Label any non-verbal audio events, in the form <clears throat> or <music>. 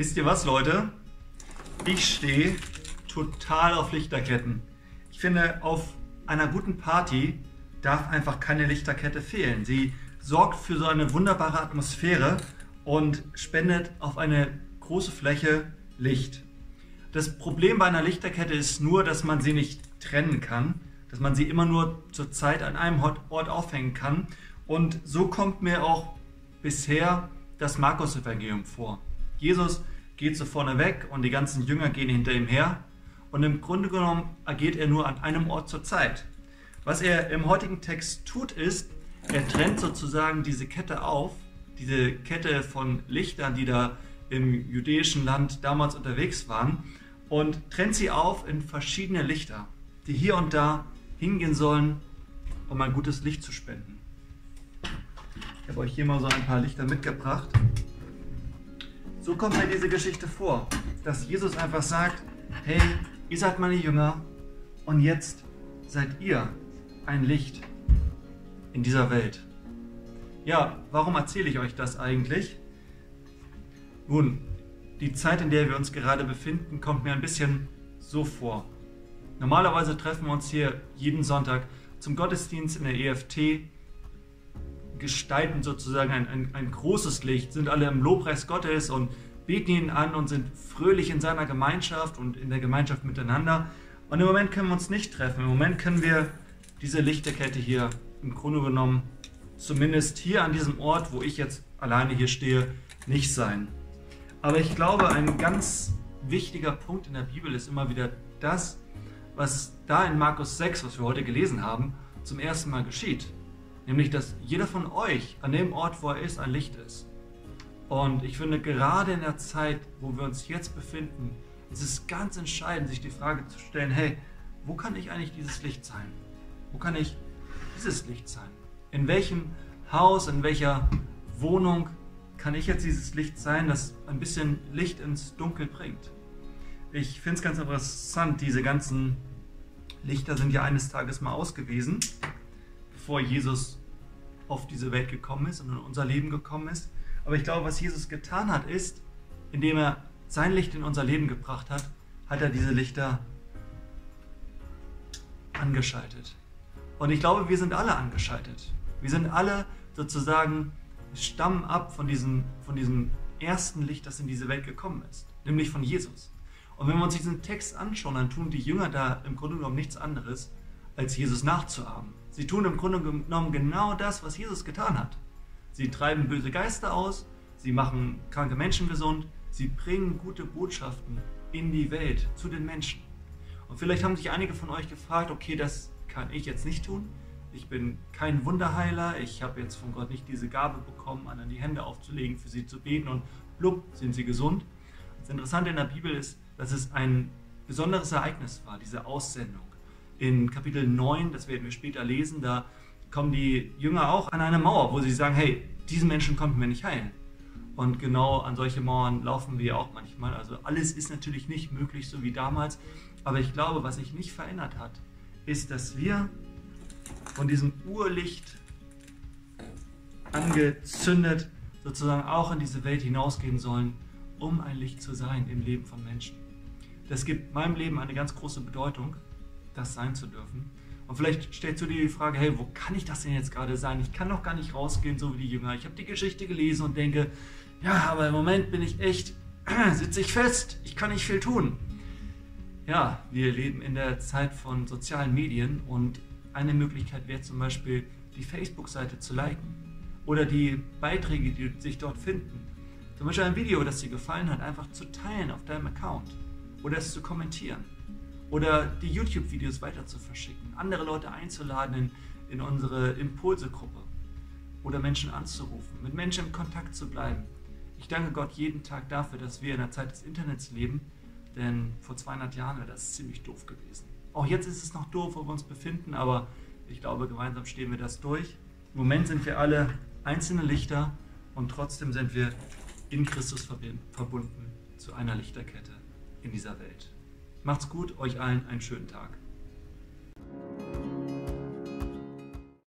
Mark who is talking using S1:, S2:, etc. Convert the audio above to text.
S1: Wisst ihr was, Leute? Ich stehe total auf Lichterketten. Ich finde, auf einer guten Party darf einfach keine Lichterkette fehlen. Sie sorgt für so eine wunderbare Atmosphäre und spendet auf eine große Fläche Licht. Das Problem bei einer Lichterkette ist nur, dass man sie nicht trennen kann, dass man sie immer nur zur Zeit an einem Ort aufhängen kann. Und so kommt mir auch bisher das Markus-Evangelium vor. Jesus geht so vorne weg und die ganzen Jünger gehen hinter ihm her. Und im Grunde genommen agiert er nur an einem Ort zur Zeit. Was er im heutigen Text tut, ist, er trennt sozusagen diese Kette auf, diese Kette von Lichtern, die da im jüdischen Land damals unterwegs waren, und trennt sie auf in verschiedene Lichter, die hier und da hingehen sollen, um ein gutes Licht zu spenden. Ich habe euch hier mal so ein paar Lichter mitgebracht. So kommt mir diese Geschichte vor, dass Jesus einfach sagt, hey, ihr seid meine Jünger und jetzt seid ihr ein Licht in dieser Welt. Ja, warum erzähle ich euch das eigentlich? Nun, die Zeit, in der wir uns gerade befinden, kommt mir ein bisschen so vor. Normalerweise treffen wir uns hier jeden Sonntag zum Gottesdienst in der EFT, gestalten sozusagen ein, ein, ein großes Licht, sind alle im Lobpreis Gottes und beten ihn an und sind fröhlich in seiner Gemeinschaft und in der Gemeinschaft miteinander. Und im Moment können wir uns nicht treffen. Im Moment können wir diese Lichterkette hier im Grunde genommen, zumindest hier an diesem Ort, wo ich jetzt alleine hier stehe, nicht sein. Aber ich glaube, ein ganz wichtiger Punkt in der Bibel ist immer wieder das, was da in Markus 6, was wir heute gelesen haben, zum ersten Mal geschieht. Nämlich, dass jeder von euch an dem Ort, wo er ist, ein Licht ist. Und ich finde, gerade in der Zeit, wo wir uns jetzt befinden, ist es ganz entscheidend, sich die Frage zu stellen, hey, wo kann ich eigentlich dieses Licht sein? Wo kann ich dieses Licht sein? In welchem Haus, in welcher Wohnung kann ich jetzt dieses Licht sein, das ein bisschen Licht ins Dunkel bringt. Ich finde es ganz interessant, diese ganzen Lichter sind ja eines Tages mal ausgewiesen, bevor Jesus auf diese Welt gekommen ist und in unser Leben gekommen ist. Aber ich glaube, was Jesus getan hat, ist, indem er sein Licht in unser Leben gebracht hat, hat er diese Lichter angeschaltet. Und ich glaube, wir sind alle angeschaltet. Wir sind alle sozusagen stammen ab von diesem, von diesem ersten Licht, das in diese Welt gekommen ist, nämlich von Jesus. Und wenn wir uns diesen Text anschauen, dann tun die Jünger da im Grunde genommen nichts anderes, als Jesus nachzuahmen. Sie tun im Grunde genommen genau das, was Jesus getan hat. Sie treiben böse Geister aus, sie machen kranke Menschen gesund, sie bringen gute Botschaften in die Welt, zu den Menschen. Und vielleicht haben sich einige von euch gefragt, okay, das kann ich jetzt nicht tun, ich bin kein Wunderheiler, ich habe jetzt von Gott nicht diese Gabe bekommen, anderen die Hände aufzulegen, für sie zu beten und blub, sind sie gesund. Das Interessante in der Bibel ist, dass es ein besonderes Ereignis war, diese Aussendung. In Kapitel 9, das werden wir später lesen, da kommen die Jünger auch an eine Mauer, wo sie sagen, hey, diesen Menschen konnten wir nicht heilen. Und genau an solche Mauern laufen wir auch manchmal. Also alles ist natürlich nicht möglich, so wie damals. Aber ich glaube, was sich nicht verändert hat, ist, dass wir von diesem Urlicht angezündet sozusagen auch in diese Welt hinausgehen sollen, um ein Licht zu sein im Leben von Menschen. Das gibt meinem Leben eine ganz große Bedeutung, das sein zu dürfen. Und vielleicht stellst du dir die Frage, hey, wo kann ich das denn jetzt gerade sein? Ich kann doch gar nicht rausgehen, so wie die Jünger. Ich habe die Geschichte gelesen und denke, ja, aber im Moment bin ich echt, <clears throat> sitze ich fest, ich kann nicht viel tun. Ja, wir leben in der Zeit von sozialen Medien und eine Möglichkeit wäre zum Beispiel, die Facebook-Seite zu liken oder die Beiträge, die sich dort finden. Zum Beispiel ein Video, das dir gefallen hat, einfach zu teilen auf deinem Account oder es zu kommentieren oder die YouTube-Videos weiter zu verschicken, andere Leute einzuladen in, in unsere Impulse-Gruppe oder Menschen anzurufen, mit Menschen im Kontakt zu bleiben. Ich danke Gott jeden Tag dafür, dass wir in der Zeit des Internets leben, denn vor 200 Jahren wäre das ziemlich doof gewesen. Auch jetzt ist es noch doof, wo wir uns befinden, aber ich glaube, gemeinsam stehen wir das durch. Im Moment sind wir alle einzelne Lichter und trotzdem sind wir in Christus verbunden zu einer Lichterkette in dieser Welt. Macht's gut, euch allen einen schönen Tag.